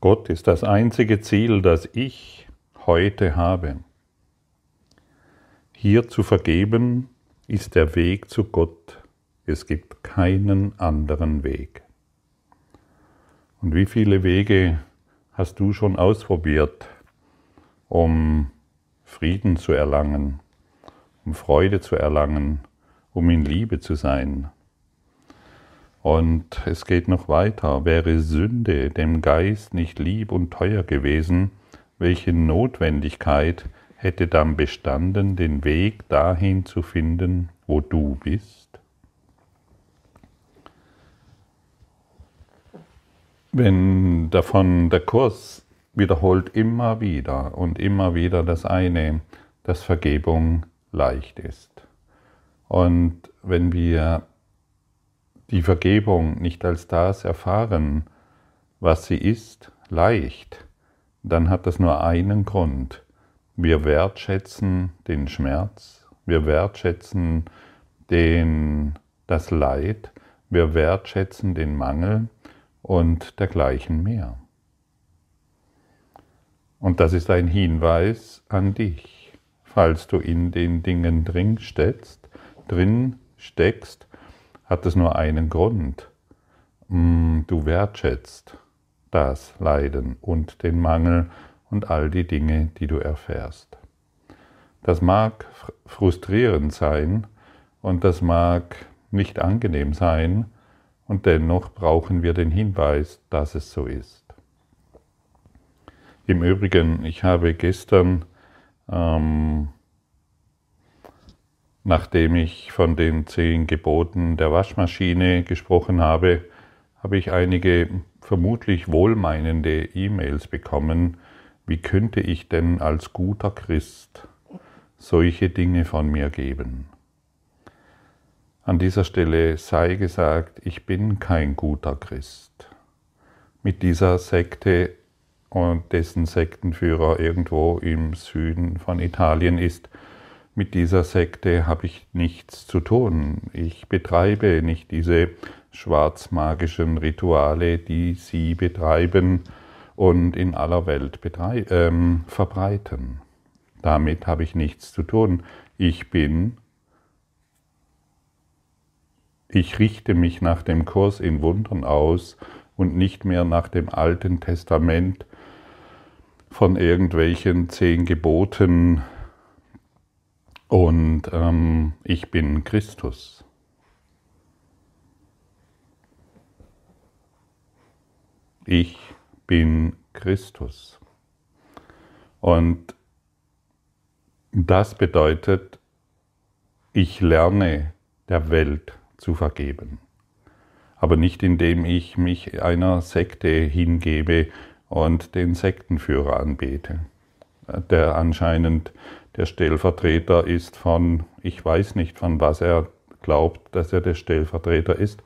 Gott ist das einzige Ziel, das ich heute habe. Hier zu vergeben ist der Weg zu Gott. Es gibt keinen anderen Weg. Und wie viele Wege hast du schon ausprobiert, um Frieden zu erlangen, um Freude zu erlangen, um in Liebe zu sein? Und es geht noch weiter. Wäre Sünde dem Geist nicht lieb und teuer gewesen, welche Notwendigkeit hätte dann bestanden, den Weg dahin zu finden, wo du bist? Wenn davon der Kurs wiederholt immer wieder und immer wieder das eine, dass Vergebung leicht ist. Und wenn wir die Vergebung nicht als das erfahren, was sie ist, leicht, dann hat das nur einen Grund. Wir wertschätzen den Schmerz, wir wertschätzen den, das Leid, wir wertschätzen den Mangel und dergleichen mehr. Und das ist ein Hinweis an dich, falls du in den Dingen drin steckst, drin steckst hat es nur einen Grund. Mm, du wertschätzt das Leiden und den Mangel und all die Dinge, die du erfährst. Das mag frustrierend sein und das mag nicht angenehm sein, und dennoch brauchen wir den Hinweis, dass es so ist. Im Übrigen, ich habe gestern ähm, Nachdem ich von den zehn Geboten der Waschmaschine gesprochen habe, habe ich einige vermutlich wohlmeinende E-Mails bekommen, wie könnte ich denn als guter Christ solche Dinge von mir geben. An dieser Stelle sei gesagt, ich bin kein guter Christ. Mit dieser Sekte und dessen Sektenführer irgendwo im Süden von Italien ist, mit dieser Sekte habe ich nichts zu tun. Ich betreibe nicht diese schwarzmagischen Rituale, die sie betreiben und in aller Welt ähm, verbreiten. Damit habe ich nichts zu tun. Ich bin, ich richte mich nach dem Kurs in Wundern aus und nicht mehr nach dem Alten Testament von irgendwelchen zehn Geboten, und ähm, ich bin Christus. Ich bin Christus. Und das bedeutet, ich lerne der Welt zu vergeben. Aber nicht indem ich mich einer Sekte hingebe und den Sektenführer anbete, der anscheinend der Stellvertreter ist von, ich weiß nicht, von was er glaubt, dass er der Stellvertreter ist.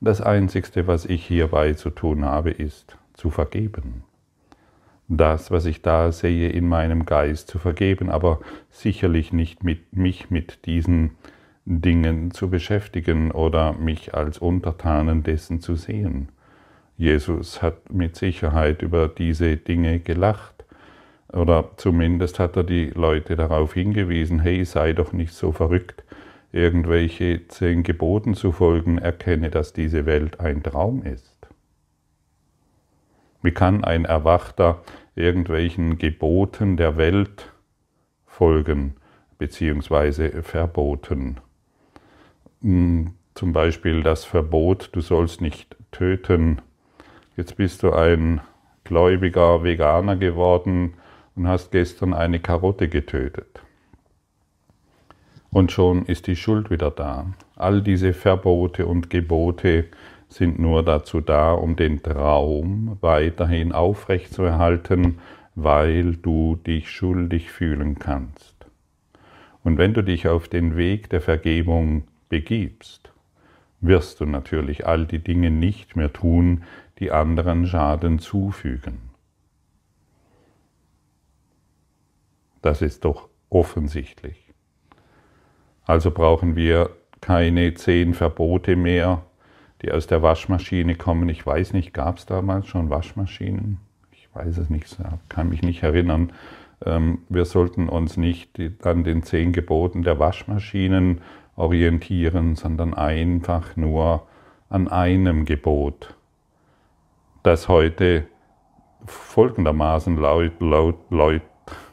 Das Einzigste, was ich hierbei zu tun habe, ist zu vergeben. Das, was ich da sehe, in meinem Geist zu vergeben, aber sicherlich nicht mit mich mit diesen Dingen zu beschäftigen oder mich als Untertanen dessen zu sehen. Jesus hat mit Sicherheit über diese Dinge gelacht oder zumindest hat er die Leute darauf hingewiesen, hey, sei doch nicht so verrückt, irgendwelche zehn Geboten zu folgen, erkenne, dass diese Welt ein Traum ist. Wie kann ein Erwachter irgendwelchen Geboten der Welt folgen, beziehungsweise verboten? Hm, zum Beispiel das Verbot, du sollst nicht töten. Jetzt bist du ein gläubiger Veganer geworden, und hast gestern eine Karotte getötet. Und schon ist die Schuld wieder da. All diese Verbote und Gebote sind nur dazu da, um den Traum weiterhin aufrechtzuerhalten, weil du dich schuldig fühlen kannst. Und wenn du dich auf den Weg der Vergebung begibst, wirst du natürlich all die Dinge nicht mehr tun, die anderen Schaden zufügen. Das ist doch offensichtlich. Also brauchen wir keine zehn Verbote mehr, die aus der Waschmaschine kommen. Ich weiß nicht, gab es damals schon Waschmaschinen? weiß es nicht, kann mich nicht erinnern. Ähm, wir sollten uns nicht an den zehn Geboten der Waschmaschinen orientieren, sondern einfach nur an einem Gebot, das heute folgendermaßen laut, laut, laut,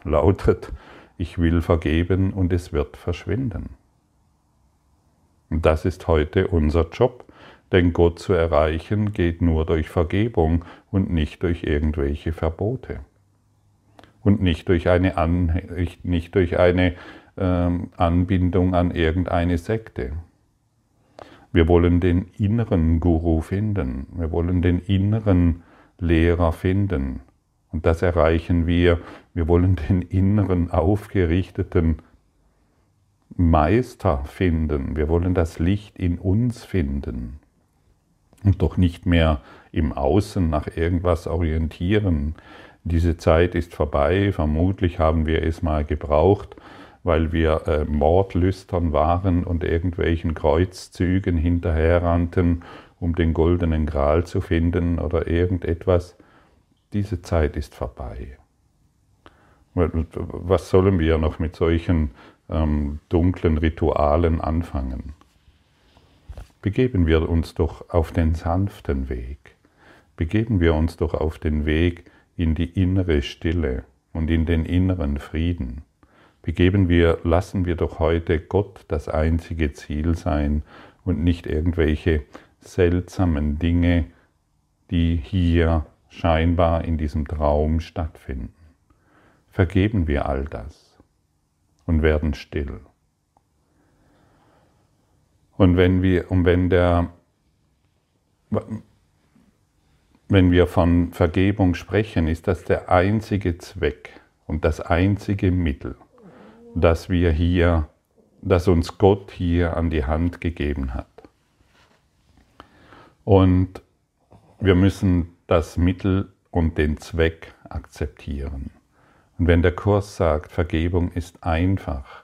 lautet, ich will vergeben und es wird verschwinden. Das ist heute unser Job, denn Gott zu erreichen geht nur durch Vergebung und nicht durch irgendwelche Verbote. Und nicht durch eine, An nicht durch eine ähm, Anbindung an irgendeine Sekte. Wir wollen den inneren Guru finden. Wir wollen den inneren Lehrer finden. Und das erreichen wir. Wir wollen den inneren aufgerichteten Meister finden. Wir wollen das Licht in uns finden. Und doch nicht mehr im Außen nach irgendwas orientieren. Diese Zeit ist vorbei. Vermutlich haben wir es mal gebraucht, weil wir äh, Mordlüstern waren und irgendwelchen Kreuzzügen hinterherrannten um den goldenen Gral zu finden oder irgendetwas. Diese Zeit ist vorbei. Was sollen wir noch mit solchen ähm, dunklen Ritualen anfangen? Begeben wir uns doch auf den sanften Weg. Begeben wir uns doch auf den Weg in die innere Stille und in den inneren Frieden. Begeben wir, lassen wir doch heute Gott das einzige Ziel sein und nicht irgendwelche seltsamen Dinge, die hier scheinbar in diesem Traum stattfinden. Vergeben wir all das und werden still. Und wenn wir, und wenn der, wenn wir von Vergebung sprechen, ist das der einzige Zweck und das einzige Mittel, das wir hier, das uns Gott hier an die Hand gegeben hat. Und wir müssen das Mittel und den Zweck akzeptieren. Und wenn der Kurs sagt, Vergebung ist einfach,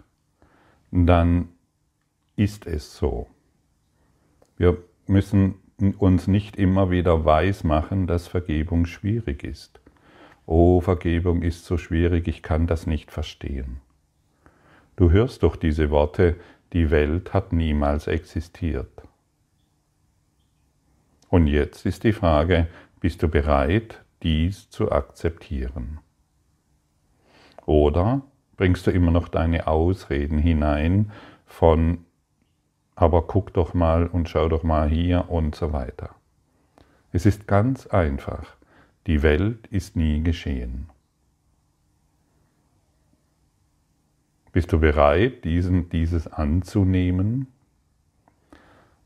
dann ist es so. Wir müssen uns nicht immer wieder weismachen, dass Vergebung schwierig ist. Oh, Vergebung ist so schwierig, ich kann das nicht verstehen. Du hörst doch diese Worte, die Welt hat niemals existiert. Und jetzt ist die Frage, bist du bereit, dies zu akzeptieren? Oder bringst du immer noch deine Ausreden hinein von, aber guck doch mal und schau doch mal hier und so weiter. Es ist ganz einfach. Die Welt ist nie geschehen. Bist du bereit, diesen, dieses anzunehmen?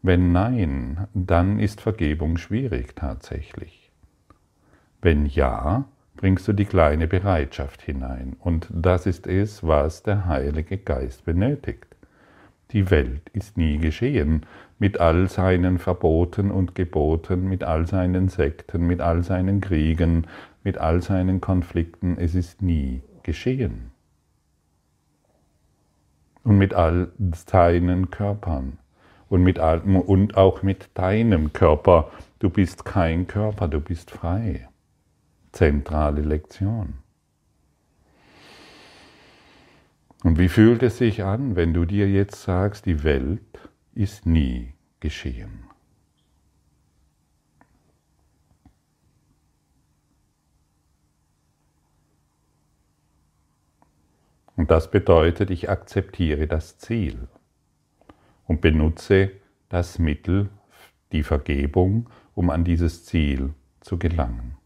Wenn nein, dann ist Vergebung schwierig tatsächlich. Wenn ja, bringst du die kleine Bereitschaft hinein. Und das ist es, was der Heilige Geist benötigt. Die Welt ist nie geschehen, mit all seinen Verboten und Geboten, mit all seinen Sekten, mit all seinen Kriegen, mit all seinen Konflikten. Es ist nie geschehen. Und mit all seinen Körpern und, mit, und auch mit deinem Körper. Du bist kein Körper, du bist frei. Zentrale Lektion. Und wie fühlt es sich an, wenn du dir jetzt sagst, die Welt ist nie geschehen? Und das bedeutet, ich akzeptiere das Ziel und benutze das Mittel, die Vergebung, um an dieses Ziel zu gelangen.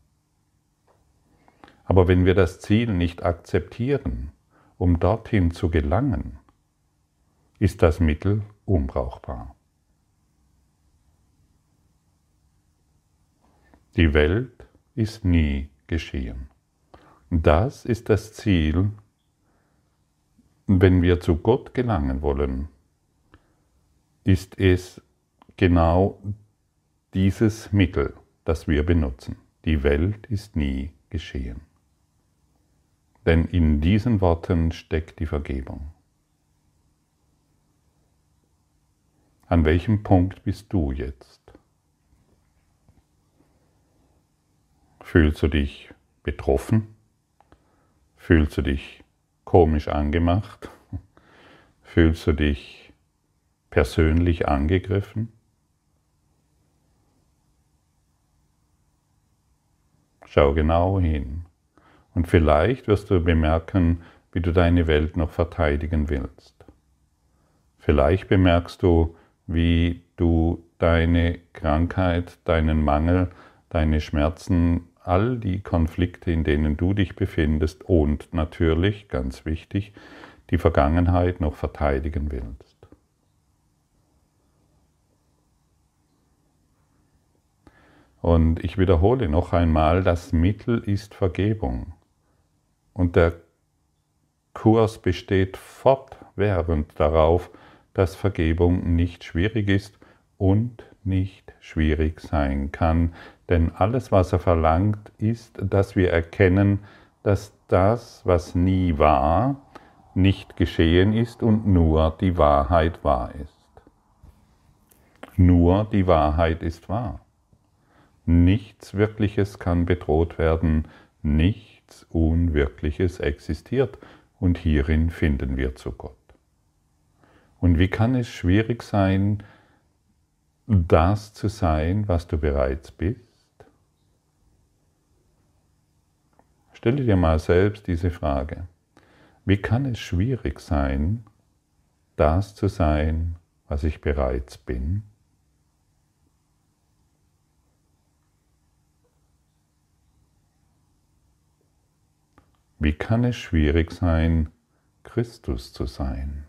Aber wenn wir das Ziel nicht akzeptieren, um dorthin zu gelangen, ist das Mittel unbrauchbar. Die Welt ist nie geschehen. Das ist das Ziel, wenn wir zu Gott gelangen wollen, ist es genau dieses Mittel, das wir benutzen. Die Welt ist nie geschehen. Denn in diesen Worten steckt die Vergebung. An welchem Punkt bist du jetzt? Fühlst du dich betroffen? Fühlst du dich komisch angemacht? Fühlst du dich persönlich angegriffen? Schau genau hin. Und vielleicht wirst du bemerken, wie du deine Welt noch verteidigen willst. Vielleicht bemerkst du, wie du deine Krankheit, deinen Mangel, deine Schmerzen, all die Konflikte, in denen du dich befindest und natürlich, ganz wichtig, die Vergangenheit noch verteidigen willst. Und ich wiederhole noch einmal, das Mittel ist Vergebung. Und der Kurs besteht fortwährend darauf, dass Vergebung nicht schwierig ist und nicht schwierig sein kann. Denn alles, was er verlangt, ist, dass wir erkennen, dass das, was nie war, nicht geschehen ist und nur die Wahrheit wahr ist. Nur die Wahrheit ist wahr. Nichts Wirkliches kann bedroht werden, nichts Unwirkliches existiert und hierin finden wir zu Gott. Und wie kann es schwierig sein, das zu sein, was du bereits bist? Stelle dir mal selbst diese Frage. Wie kann es schwierig sein, das zu sein, was ich bereits bin? Wie kann es schwierig sein, Christus zu sein?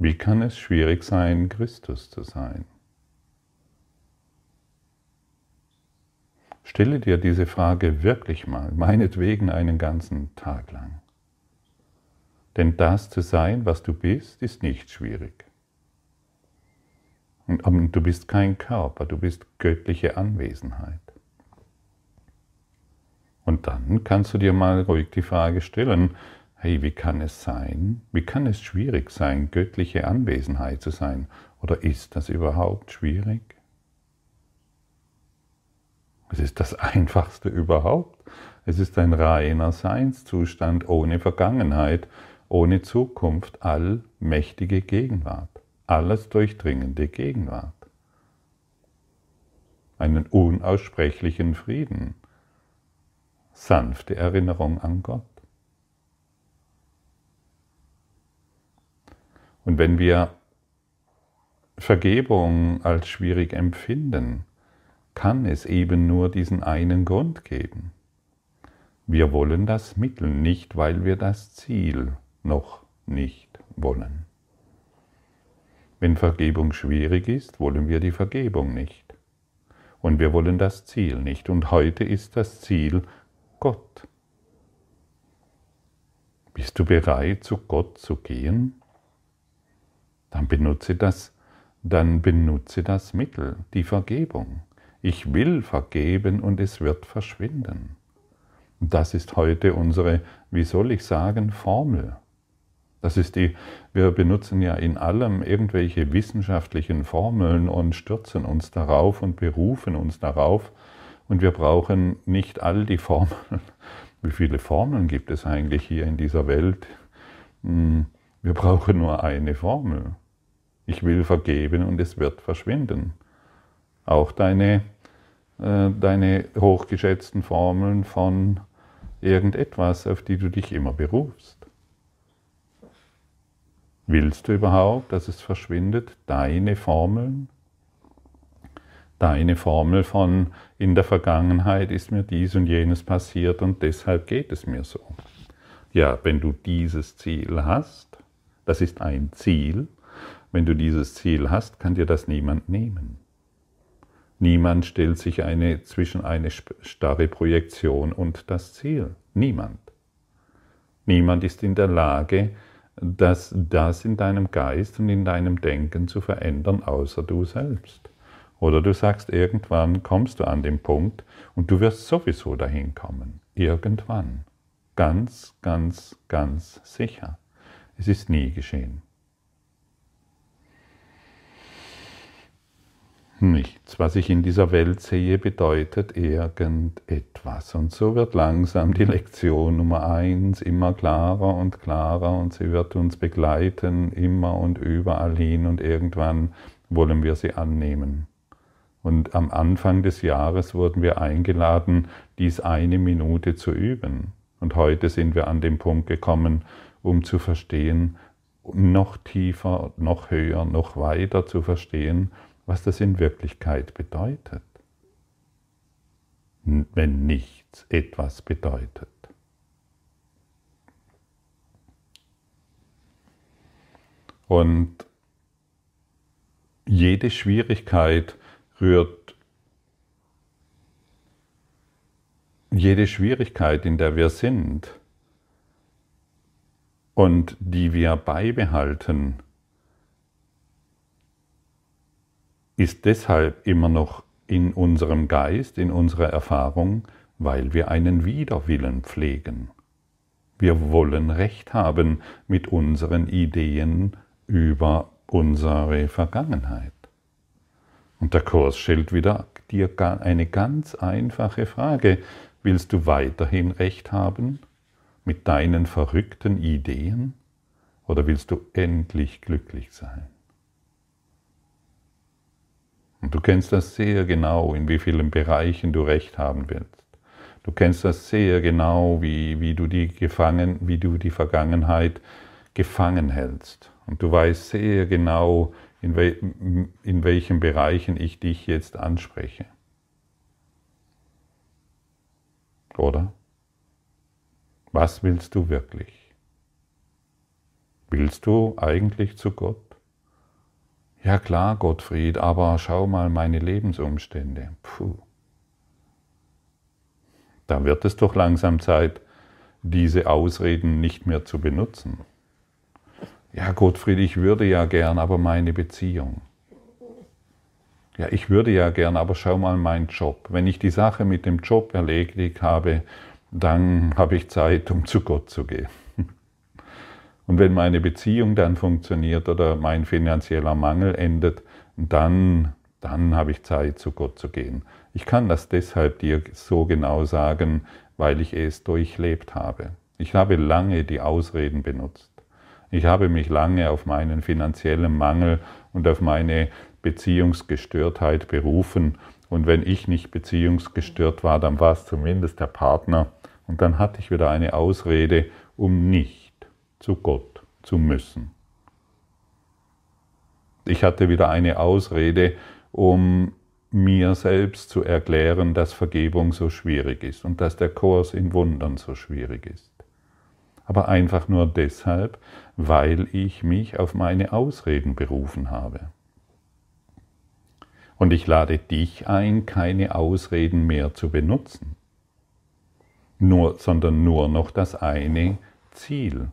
Wie kann es schwierig sein, Christus zu sein? Stelle dir diese Frage wirklich mal, meinetwegen einen ganzen Tag lang. Denn das zu sein, was du bist, ist nicht schwierig. Und du bist kein Körper, du bist göttliche Anwesenheit. Und dann kannst du dir mal ruhig die Frage stellen, hey, wie kann es sein, wie kann es schwierig sein, göttliche Anwesenheit zu sein? Oder ist das überhaupt schwierig? Es ist das Einfachste überhaupt. Es ist ein reiner Seinszustand ohne Vergangenheit ohne Zukunft allmächtige Gegenwart, alles durchdringende Gegenwart. Einen unaussprechlichen Frieden, sanfte Erinnerung an Gott. Und wenn wir Vergebung als schwierig empfinden, kann es eben nur diesen einen Grund geben. Wir wollen das Mittel nicht, weil wir das Ziel noch nicht wollen. Wenn Vergebung schwierig ist, wollen wir die Vergebung nicht. Und wir wollen das Ziel nicht. Und heute ist das Ziel Gott. Bist du bereit, zu Gott zu gehen? Dann benutze das, dann benutze das Mittel, die Vergebung. Ich will vergeben und es wird verschwinden. Das ist heute unsere, wie soll ich sagen, Formel. Das ist die, wir benutzen ja in allem irgendwelche wissenschaftlichen Formeln und stürzen uns darauf und berufen uns darauf. Und wir brauchen nicht all die Formeln. Wie viele Formeln gibt es eigentlich hier in dieser Welt? Hm, wir brauchen nur eine Formel. Ich will vergeben und es wird verschwinden. Auch deine, äh, deine hochgeschätzten Formeln von irgendetwas, auf die du dich immer berufst. Willst du überhaupt, dass es verschwindet? Deine Formeln? Deine Formel von in der Vergangenheit ist mir dies und jenes passiert und deshalb geht es mir so. Ja, wenn du dieses Ziel hast, das ist ein Ziel, wenn du dieses Ziel hast, kann dir das niemand nehmen. Niemand stellt sich eine, zwischen eine starre Projektion und das Ziel. Niemand. Niemand ist in der Lage, das, das in deinem Geist und in deinem Denken zu verändern, außer du selbst. Oder du sagst, irgendwann kommst du an den Punkt und du wirst sowieso dahin kommen. Irgendwann. Ganz, ganz, ganz sicher. Es ist nie geschehen. Nichts, was ich in dieser Welt sehe, bedeutet irgendetwas. Und so wird langsam die Lektion Nummer eins immer klarer und klarer und sie wird uns begleiten immer und überall hin und irgendwann wollen wir sie annehmen. Und am Anfang des Jahres wurden wir eingeladen, dies eine Minute zu üben. Und heute sind wir an den Punkt gekommen, um zu verstehen, noch tiefer, noch höher, noch weiter zu verstehen, was das in Wirklichkeit bedeutet, wenn nichts etwas bedeutet. Und jede Schwierigkeit rührt, jede Schwierigkeit, in der wir sind und die wir beibehalten, ist deshalb immer noch in unserem Geist, in unserer Erfahrung, weil wir einen Widerwillen pflegen. Wir wollen Recht haben mit unseren Ideen über unsere Vergangenheit. Und der Kurs stellt wieder dir eine ganz einfache Frage. Willst du weiterhin Recht haben mit deinen verrückten Ideen oder willst du endlich glücklich sein? Und du kennst das sehr genau, in wie vielen Bereichen du Recht haben willst. Du kennst das sehr genau, wie, wie, du, die gefangen, wie du die Vergangenheit gefangen hältst. Und du weißt sehr genau, in, we, in welchen Bereichen ich dich jetzt anspreche. Oder? Was willst du wirklich? Willst du eigentlich zu Gott? Ja klar, Gottfried, aber schau mal meine Lebensumstände. Puh. Da wird es doch langsam Zeit, diese Ausreden nicht mehr zu benutzen. Ja, Gottfried, ich würde ja gern, aber meine Beziehung. Ja, ich würde ja gern, aber schau mal meinen Job. Wenn ich die Sache mit dem Job erledigt habe, dann habe ich Zeit, um zu Gott zu gehen. Und wenn meine Beziehung dann funktioniert oder mein finanzieller Mangel endet, dann, dann habe ich Zeit, zu Gott zu gehen. Ich kann das deshalb dir so genau sagen, weil ich es durchlebt habe. Ich habe lange die Ausreden benutzt. Ich habe mich lange auf meinen finanziellen Mangel und auf meine Beziehungsgestörtheit berufen. Und wenn ich nicht beziehungsgestört war, dann war es zumindest der Partner. Und dann hatte ich wieder eine Ausrede, um nicht zu Gott zu müssen. Ich hatte wieder eine Ausrede, um mir selbst zu erklären, dass Vergebung so schwierig ist und dass der Kurs in Wundern so schwierig ist. Aber einfach nur deshalb, weil ich mich auf meine Ausreden berufen habe. Und ich lade dich ein, keine Ausreden mehr zu benutzen, nur, sondern nur noch das eine Ziel,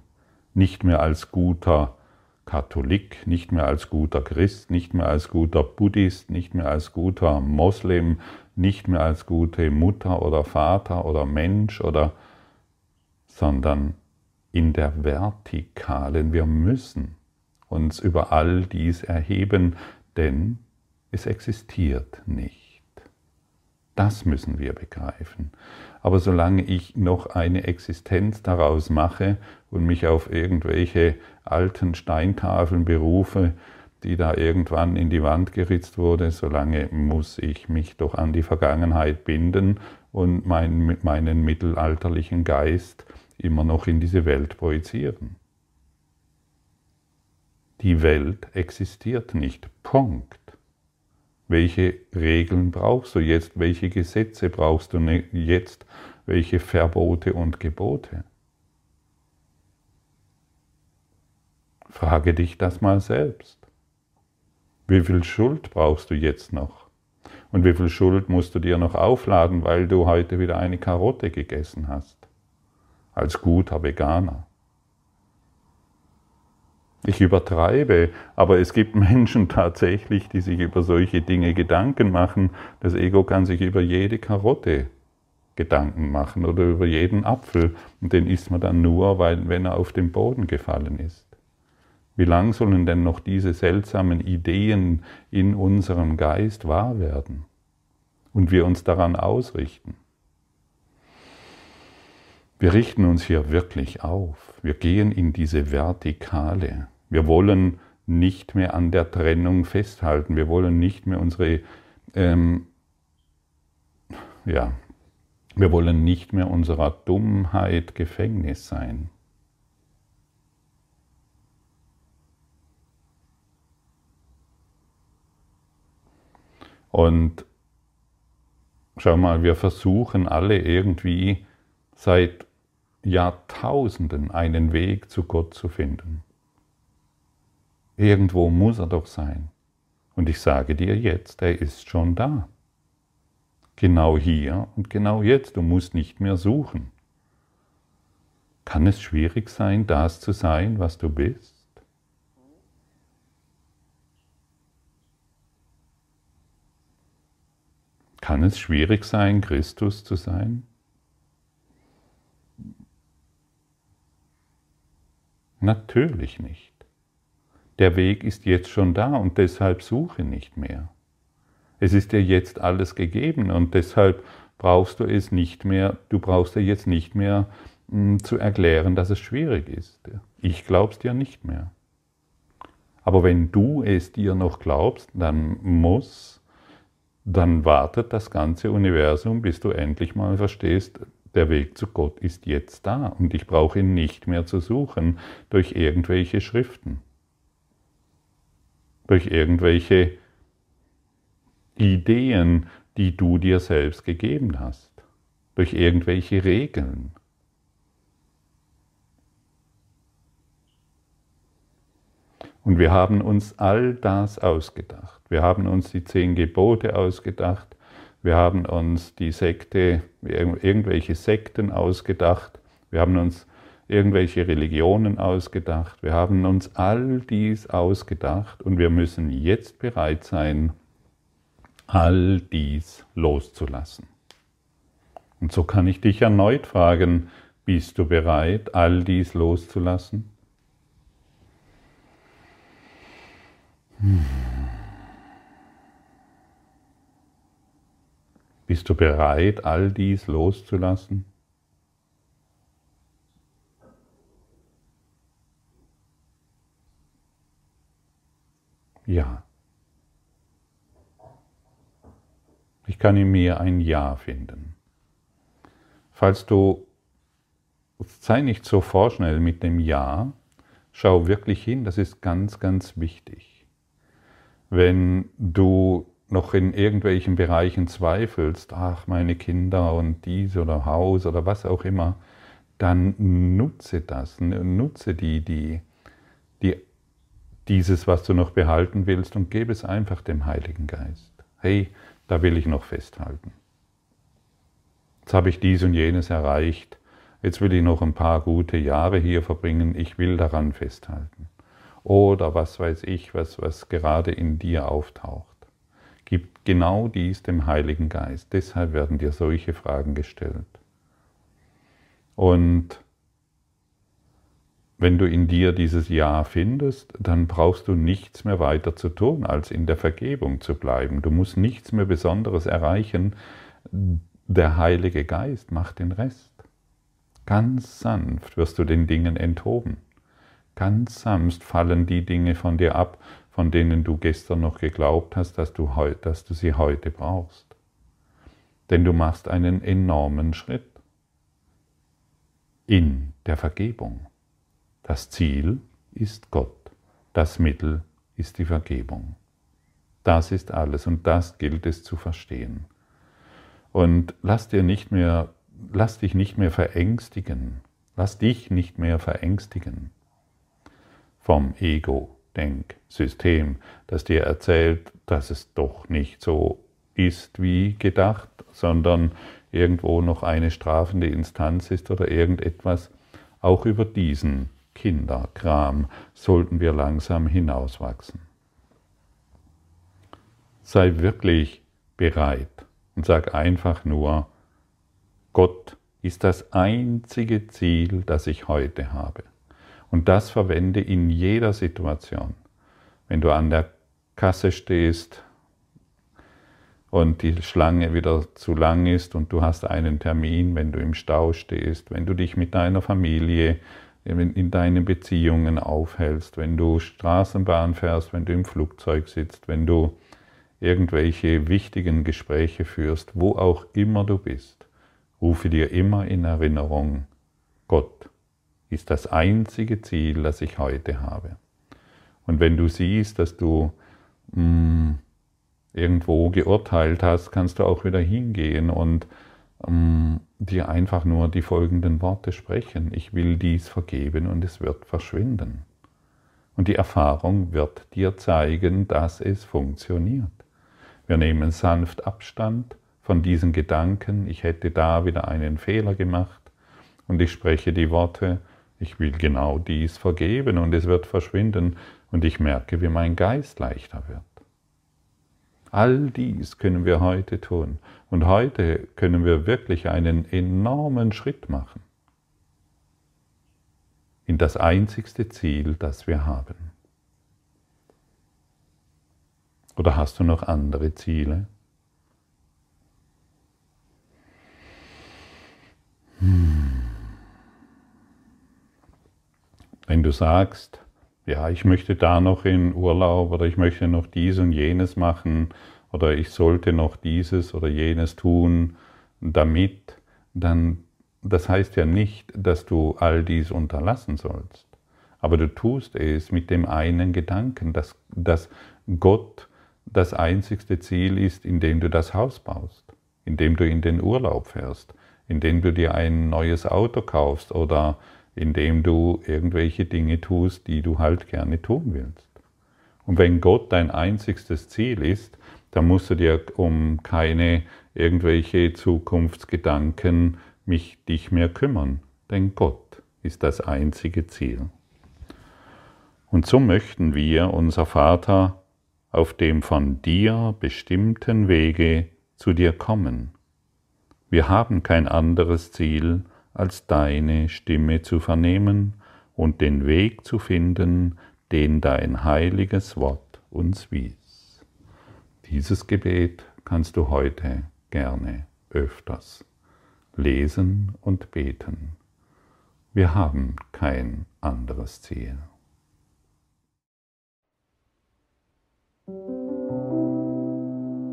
nicht mehr als guter Katholik, nicht mehr als guter Christ, nicht mehr als guter Buddhist, nicht mehr als guter Moslem, nicht mehr als gute Mutter oder Vater oder Mensch oder sondern in der Vertikalen. Wir müssen uns über all dies erheben, denn es existiert nicht. Das müssen wir begreifen. Aber solange ich noch eine Existenz daraus mache und mich auf irgendwelche alten Steintafeln berufe, die da irgendwann in die Wand geritzt wurde, solange muss ich mich doch an die Vergangenheit binden und mein, meinen mittelalterlichen Geist immer noch in diese Welt projizieren. Die Welt existiert nicht. Punkt. Welche Regeln brauchst du jetzt? Welche Gesetze brauchst du ne-, jetzt? Welche Verbote und Gebote? Frage dich das mal selbst. Wie viel Schuld brauchst du jetzt noch? Und wie viel Schuld musst du dir noch aufladen, weil du heute wieder eine Karotte gegessen hast? Als guter Veganer. Ich übertreibe, aber es gibt Menschen tatsächlich, die sich über solche Dinge Gedanken machen. Das Ego kann sich über jede Karotte Gedanken machen oder über jeden Apfel und den isst man dann nur, weil, wenn er auf den Boden gefallen ist. Wie lang sollen denn noch diese seltsamen Ideen in unserem Geist wahr werden und wir uns daran ausrichten? Wir richten uns hier wirklich auf. Wir gehen in diese Vertikale. Wir wollen nicht mehr an der Trennung festhalten. Wir wollen nicht mehr unsere, ähm, ja, wir wollen nicht mehr unserer Dummheit Gefängnis sein. Und schau mal, wir versuchen alle irgendwie seit Jahrtausenden einen Weg zu Gott zu finden. Irgendwo muss er doch sein. Und ich sage dir jetzt, er ist schon da. Genau hier und genau jetzt. Du musst nicht mehr suchen. Kann es schwierig sein, das zu sein, was du bist? Kann es schwierig sein, Christus zu sein? Natürlich nicht. Der Weg ist jetzt schon da und deshalb suche nicht mehr. Es ist dir jetzt alles gegeben und deshalb brauchst du es nicht mehr, du brauchst dir jetzt nicht mehr mh, hm, zu erklären, dass es schwierig ist. Ich glaub's dir nicht mehr. Aber wenn du es dir noch glaubst, dann muss, dann wartet das ganze Universum, bis du endlich mal verstehst, der Weg zu Gott ist jetzt da und ich brauche ihn nicht mehr zu suchen durch irgendwelche Schriften, durch irgendwelche Ideen, die du dir selbst gegeben hast, durch irgendwelche Regeln. Und wir haben uns all das ausgedacht. Wir haben uns die zehn Gebote ausgedacht. Wir haben uns die Sekte, irgendwelche Sekten ausgedacht. Wir haben uns irgendwelche Religionen ausgedacht. Wir haben uns all dies ausgedacht und wir müssen jetzt bereit sein, all dies loszulassen. Und so kann ich dich erneut fragen, bist du bereit, all dies loszulassen? Bist du bereit, all dies loszulassen? Ja. Ich kann in mir ein Ja finden. Falls du, sei nicht so vorschnell mit dem Ja, schau wirklich hin, das ist ganz, ganz wichtig. Wenn du noch in irgendwelchen Bereichen zweifelst, ach, meine Kinder und dies oder Haus oder was auch immer, dann nutze das, nutze die, die, dieses, was du noch behalten willst und gebe es einfach dem Heiligen Geist. Hey, da will ich noch festhalten. Jetzt habe ich dies und jenes erreicht, jetzt will ich noch ein paar gute Jahre hier verbringen, ich will daran festhalten. Oder was weiß ich, was, was gerade in dir auftaucht. Gib genau dies dem Heiligen Geist. Deshalb werden dir solche Fragen gestellt. Und wenn du in dir dieses Ja findest, dann brauchst du nichts mehr weiter zu tun, als in der Vergebung zu bleiben. Du musst nichts mehr Besonderes erreichen. Der Heilige Geist macht den Rest. Ganz sanft wirst du den Dingen enthoben. Ganz sanft fallen die Dinge von dir ab, von denen du gestern noch geglaubt hast, dass du, dass du sie heute brauchst. Denn du machst einen enormen Schritt in der Vergebung. Das Ziel ist Gott, das Mittel ist die Vergebung. Das ist alles und das gilt es zu verstehen. Und lass dir nicht mehr, lass dich nicht mehr verängstigen. Lass dich nicht mehr verängstigen vom Ego-Denksystem, das dir erzählt, dass es doch nicht so ist wie gedacht, sondern irgendwo noch eine strafende Instanz ist oder irgendetwas. Auch über diesen Kinderkram sollten wir langsam hinauswachsen. Sei wirklich bereit und sag einfach nur, Gott ist das einzige Ziel, das ich heute habe. Und das verwende in jeder Situation. Wenn du an der Kasse stehst und die Schlange wieder zu lang ist und du hast einen Termin, wenn du im Stau stehst, wenn du dich mit deiner Familie in deinen Beziehungen aufhältst, wenn du Straßenbahn fährst, wenn du im Flugzeug sitzt, wenn du irgendwelche wichtigen Gespräche führst, wo auch immer du bist, rufe dir immer in Erinnerung, Gott ist das einzige Ziel, das ich heute habe. Und wenn du siehst, dass du mh, mm, irgendwo geurteilt hast, kannst du auch wieder hingehen und ähm, dir einfach nur die folgenden Worte sprechen. Ich will dies vergeben und es wird verschwinden. Und die Erfahrung wird dir zeigen, dass es funktioniert. Wir nehmen sanft Abstand von diesen Gedanken, ich hätte da wieder einen Fehler gemacht und ich spreche die Worte, ich will genau dies vergeben und es wird verschwinden und ich merke, wie mein Geist leichter wird. All dies können wir heute tun. Und heute können wir wirklich einen enormen Schritt machen in das einzigste Ziel, das wir haben. Oder hast du noch andere Ziele? Hm. Wenn du sagst, ja, ich möchte da noch in Urlaub oder ich möchte noch dies und jenes machen oder ich sollte noch dieses oder jenes tun, damit, dann, das heißt ja nicht, dass du all dies unterlassen sollst. Aber du tust es mit dem einen Gedanken, dass, dass Gott das einzigste Ziel ist, in dem du das Haus baust, in dem du in den Urlaub fährst, in dem du dir ein neues Auto kaufst oder indem du irgendwelche Dinge tust, die du halt gerne tun willst. Und wenn Gott dein einzigstes Ziel ist, dann musst du dir um keine irgendwelche Zukunftsgedanken mich, dich mehr kümmern, denn Gott ist das einzige Ziel. Und so möchten wir, unser Vater, auf dem von dir bestimmten Wege zu dir kommen. Wir haben kein anderes Ziel, als deine Stimme zu vernehmen und den Weg zu finden, den dein heiliges Wort uns wies. Dieses Gebet kannst du heute gerne öfters lesen und beten. Wir haben kein anderes Ziel.